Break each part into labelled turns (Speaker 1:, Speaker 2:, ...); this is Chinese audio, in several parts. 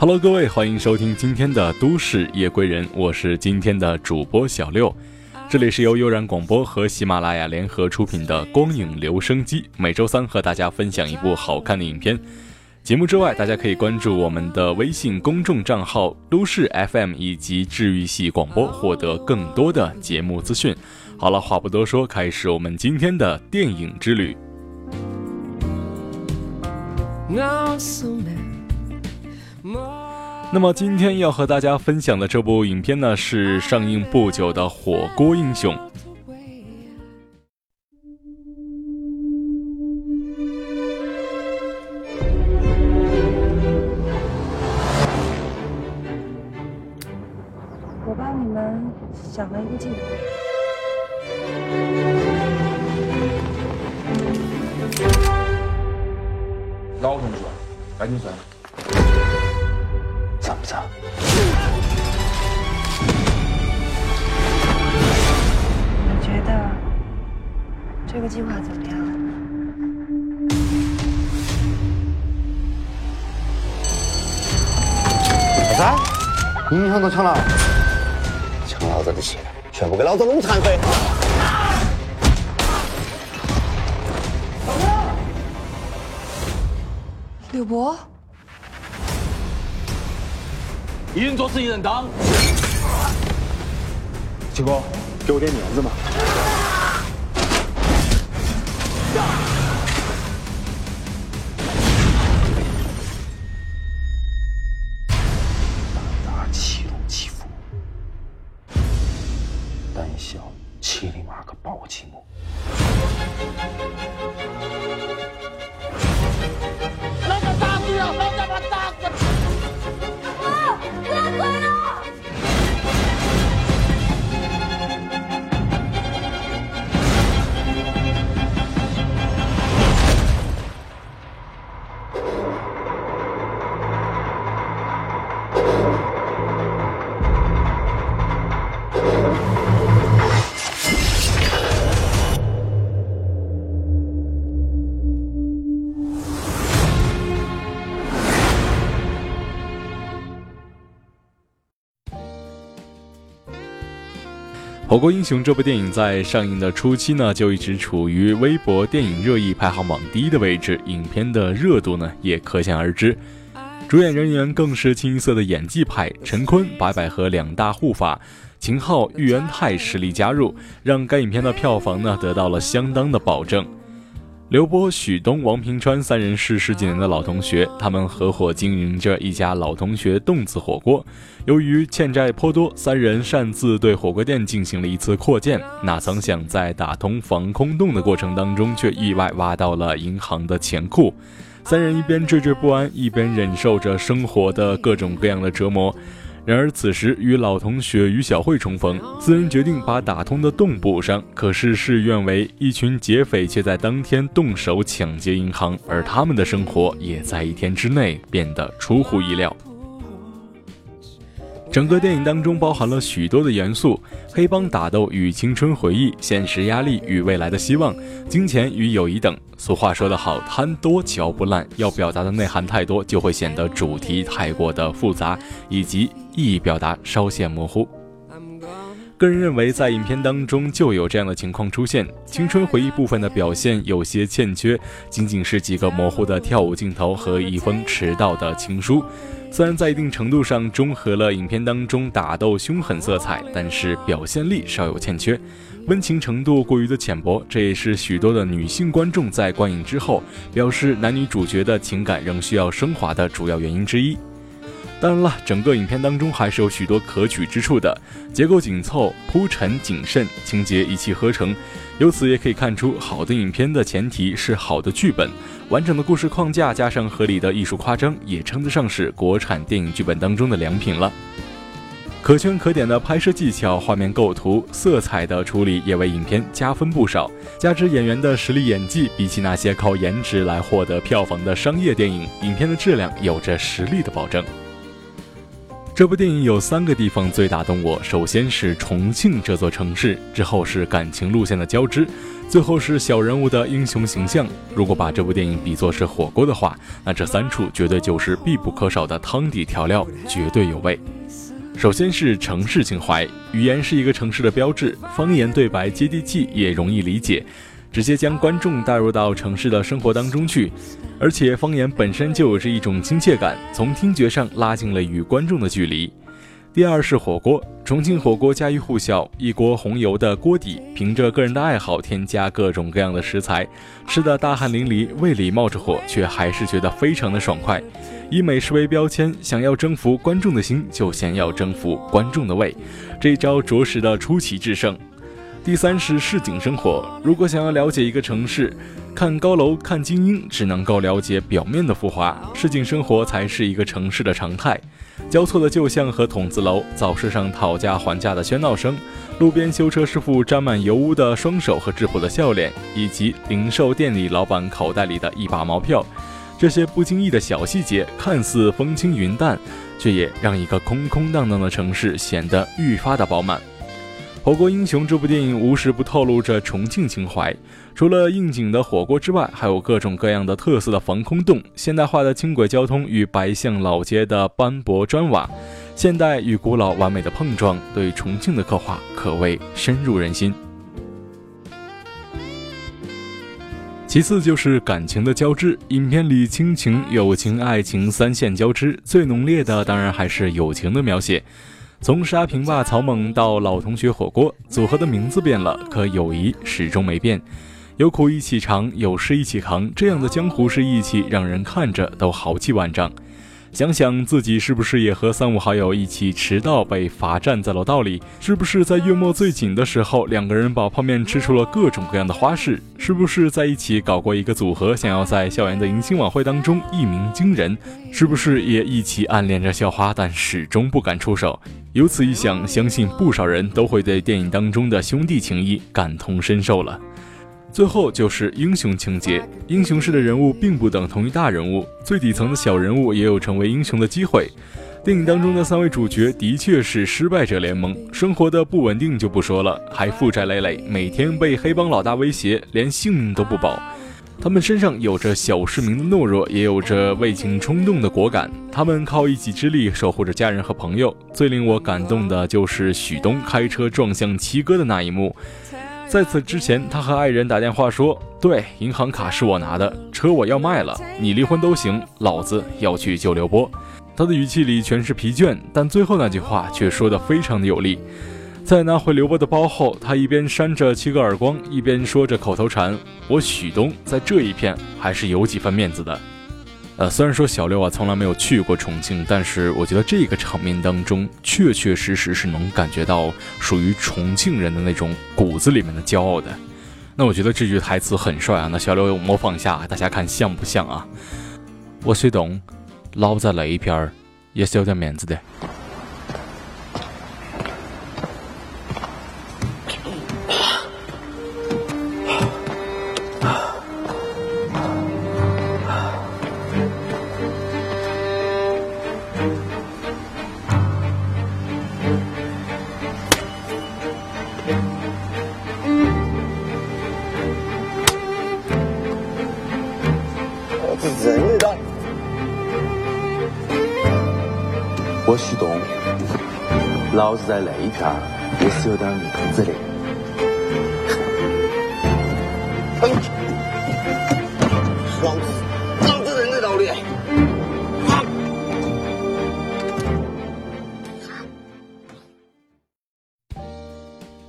Speaker 1: Hello，各位，欢迎收听今天的都市夜归人，我是今天的主播小六。这里是由悠然广播和喜马拉雅联合出品的光影留声机，每周三和大家分享一部好看的影片。节目之外，大家可以关注我们的微信公众账号都市 FM 以及治愈系广播，获得更多的节目资讯。好了，话不多说，开始我们今天的电影之旅。那么今天要和大家分享的这部影片呢，是上映不久的《火锅英雄》。
Speaker 2: 我帮你们想了一个计划。
Speaker 3: 老同学，赶紧算。
Speaker 2: 计划怎么样？
Speaker 4: 老三，银行都抢了，抢老子的钱，全部给老子弄残废！
Speaker 2: 柳博，
Speaker 3: 一人做事一人当。
Speaker 4: 七哥，给我点面子嘛！胆小欺你妈个暴气母！
Speaker 1: 《火锅英雄》这部电影在上映的初期呢，就一直处于微博电影热议排行榜第一的位置，影片的热度呢也可想而知。主演人员更是清一色的演技派，陈坤、白百合两大护法，秦昊、玉恩泰实力加入，让该影片的票房呢得到了相当的保证。刘波、许东、王平川三人是十几年的老同学，他们合伙经营着一家老同学洞子火锅。由于欠债颇多，三人擅自对火锅店进行了一次扩建，哪曾想在打通防空洞的过程当中，却意外挖到了银行的钱库。三人一边惴惴不安，一边忍受着生活的各种各样的折磨。然而此时与老同学于小慧重逢，四人决定把打通的洞补上。可是事愿违，一群劫匪却在当天动手抢劫银行，而他们的生活也在一天之内变得出乎意料。整个电影当中包含了许多的元素：黑帮打斗与青春回忆，现实压力与未来的希望，金钱与友谊等。俗话说得好，贪多嚼不烂。要表达的内涵太多，就会显得主题太过的复杂，以及意义表达稍显模糊。个人认为，在影片当中就有这样的情况出现：青春回忆部分的表现有些欠缺，仅仅是几个模糊的跳舞镜头和一封迟到的情书。虽然在一定程度上中和了影片当中打斗凶狠色彩，但是表现力稍有欠缺，温情程度过于的浅薄，这也是许多的女性观众在观影之后表示男女主角的情感仍需要升华的主要原因之一。当然了，整个影片当中还是有许多可取之处的，结构紧凑，铺陈谨慎，情节一气呵成。由此也可以看出，好的影片的前提是好的剧本，完整的故事框架加上合理的艺术夸张，也称得上是国产电影剧本当中的良品了。可圈可点的拍摄技巧、画面构图、色彩的处理也为影片加分不少。加之演员的实力演技，比起那些靠颜值来获得票房的商业电影，影片的质量有着实力的保证。这部电影有三个地方最打动我，首先是重庆这座城市，之后是感情路线的交织，最后是小人物的英雄形象。如果把这部电影比作是火锅的话，那这三处绝对就是必不可少的汤底调料，绝对有味。首先是城市情怀，语言是一个城市的标志，方言对白接地气，也容易理解，直接将观众带入到城市的生活当中去。而且方言本身就有着一种亲切感，从听觉上拉近了与观众的距离。第二是火锅，重庆火锅家喻户晓，一锅红油的锅底，凭着个人的爱好添加各种各样的食材，吃的大汗淋漓，胃里冒着火，却还是觉得非常的爽快。以美食为标签，想要征服观众的心，就先要征服观众的胃，这一招着实的出奇制胜。第三是市井生活，如果想要了解一个城市，看高楼看精英只能够了解表面的浮华，市井生活才是一个城市的常态。交错的旧巷和筒子楼，早市上讨价还价的喧闹声，路边修车师傅沾满油污的双手和质朴的笑脸，以及零售店里老板口袋里的一把毛票。这些不经意的小细节，看似风轻云淡，却也让一个空空荡荡的城市显得愈发的饱满。《火锅英雄》这部电影无时不透露着重庆情怀，除了应景的火锅之外，还有各种各样的特色的防空洞、现代化的轻轨交通与白象老街的斑驳砖瓦，现代与古老完美的碰撞，对重庆的刻画可谓深入人心。其次就是感情的交织，影片里亲情、友情、爱情三线交织，最浓烈的当然还是友情的描写。从沙坪坝草蜢到老同学火锅，组合的名字变了，可友谊始终没变。有苦一起尝，有事一起扛，这样的江湖式义气，让人看着都豪气万丈。想想自己是不是也和三五好友一起迟到被罚站在楼道里？是不是在月末最紧的时候，两个人把泡面吃出了各种各样的花式？是不是在一起搞过一个组合，想要在校园的迎新晚会当中一鸣惊人？是不是也一起暗恋着校花，但始终不敢出手？由此一想，相信不少人都会对电影当中的兄弟情谊感同身受了。最后就是英雄情节，英雄式的人物并不等同于大人物，最底层的小人物也有成为英雄的机会。电影当中的三位主角的确是失败者联盟，生活的不稳定就不说了，还负债累累，每天被黑帮老大威胁，连性命都不保。他们身上有着小市民的懦弱，也有着为情冲动的果敢。他们靠一己之力守护着家人和朋友。最令我感动的就是许东开车撞向七哥的那一幕。在此之前，他和爱人打电话说：“对，银行卡是我拿的，车我要卖了，你离婚都行，老子要去救刘波。”他的语气里全是疲倦，但最后那句话却说得非常的有力。在拿回刘波的包后，他一边扇着七个耳光，一边说着口头禅：“我许东在这一片还是有几分面子的。”呃，虽然说小六啊从来没有去过重庆，但是我觉得这个场面当中确确实实是能感觉到属于重庆人的那种骨子里面的骄傲的。那我觉得这句台词很帅啊，那小六模仿一下，大家看像不像啊？我虽懂，老在那一片儿也是有点面子的。
Speaker 5: 我许东，老子在那一片也是有点面子的。
Speaker 4: 哼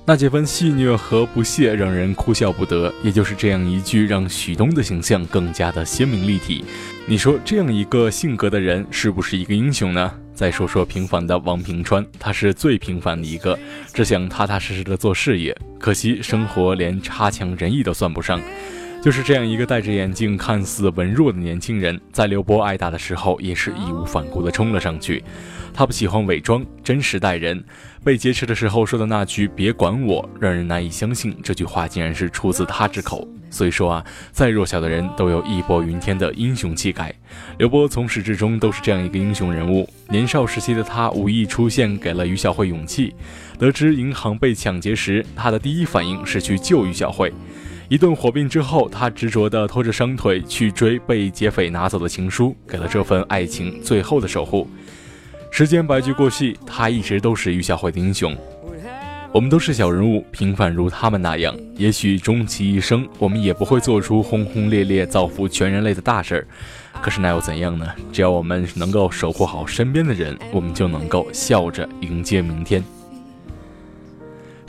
Speaker 1: 那几分戏谑和不屑让人哭笑不得，也就是这样一句，让许东的形象更加的鲜明立体。你说这样一个性格的人是不是一个英雄呢？再说说平凡的王平川，他是最平凡的一个，只想踏踏实实的做事业。可惜生活连差强人意都算不上。就是这样一个戴着眼镜、看似文弱的年轻人，在刘波挨打的时候，也是义无反顾地冲了上去。他不喜欢伪装，真实待人。被劫持的时候说的那句“别管我”，让人难以相信这句话竟然是出自他之口。所以说啊，再弱小的人都有义薄云天的英雄气概。刘波从始至终都是这样一个英雄人物。年少时期的他无意出现，给了于小慧勇气。得知银行被抢劫时，他的第一反应是去救于小慧。一顿火并之后，他执着地拖着伤腿去追被劫匪拿走的情书，给了这份爱情最后的守护。时间白驹过隙，他一直都是于小慧的英雄。我们都是小人物，平凡如他们那样。也许终其一生，我们也不会做出轰轰烈烈造福全人类的大事儿。可是那又怎样呢？只要我们能够守护好身边的人，我们就能够笑着迎接明天。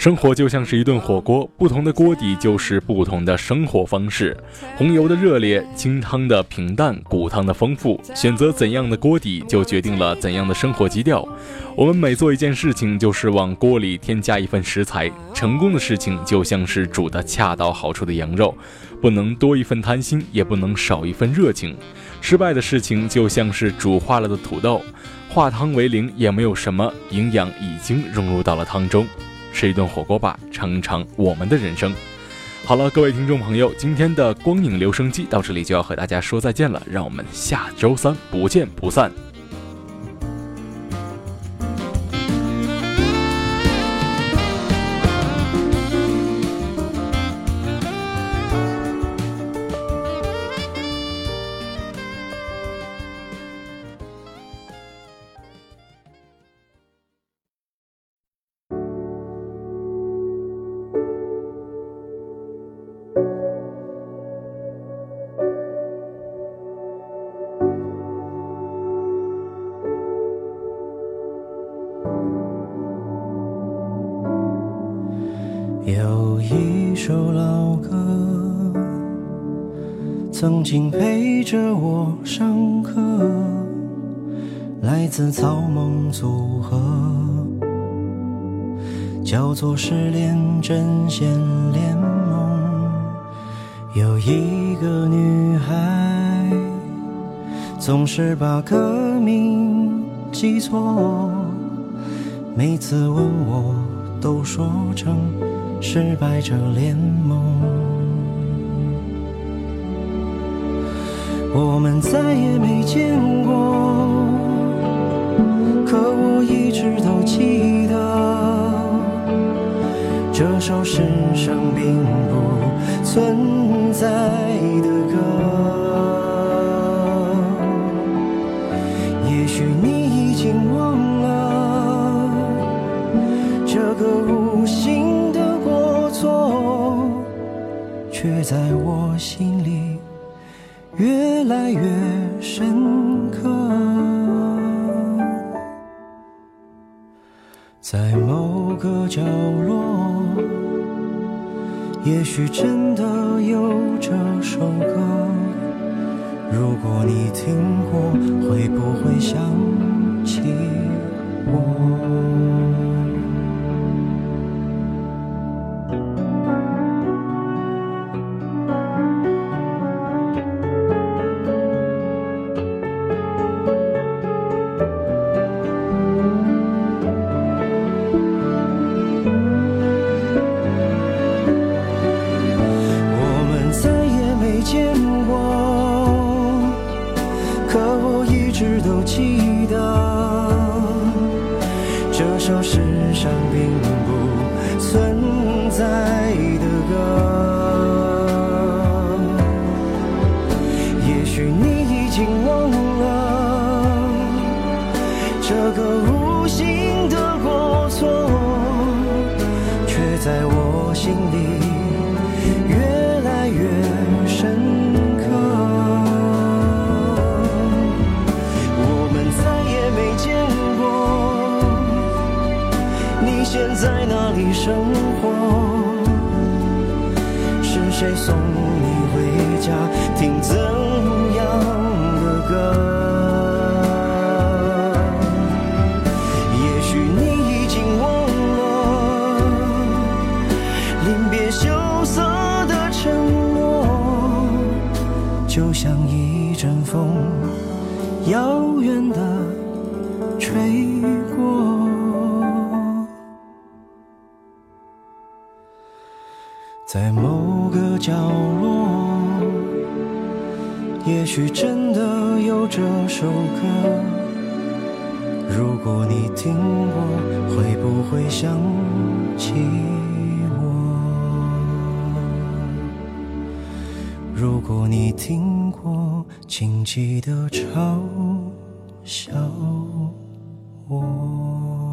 Speaker 1: 生活就像是一顿火锅，不同的锅底就是不同的生活方式。红油的热烈，清汤的平淡，骨汤的丰富。选择怎样的锅底，就决定了怎样的生活基调。我们每做一件事情，就是往锅里添加一份食材。成功的事情就像是煮的恰到好处的羊肉，不能多一份贪心，也不能少一份热情。失败的事情就像是煮化了的土豆，化汤为零也没有什么营养，已经融入到了汤中。吃一顿火锅吧，尝尝我们的人生。好了，各位听众朋友，今天的光影留声机到这里就要和大家说再见了，让我们下周三不见不散。
Speaker 6: 首老歌，曾经陪着我上课，来自草蜢组合，叫做《失恋阵线联盟》。有一个女孩，总是把歌名记错，每次问我，都说成。失败者联盟，我们再也没见过，可我一直都记得这首世上并不存在的却在我心里越来越深刻，在某个角落，也许真的有这首歌。如果你听过，会不会想起我？谁也许真的有这首歌如果你听过会不会想起我？如果你听过请记得嘲笑我。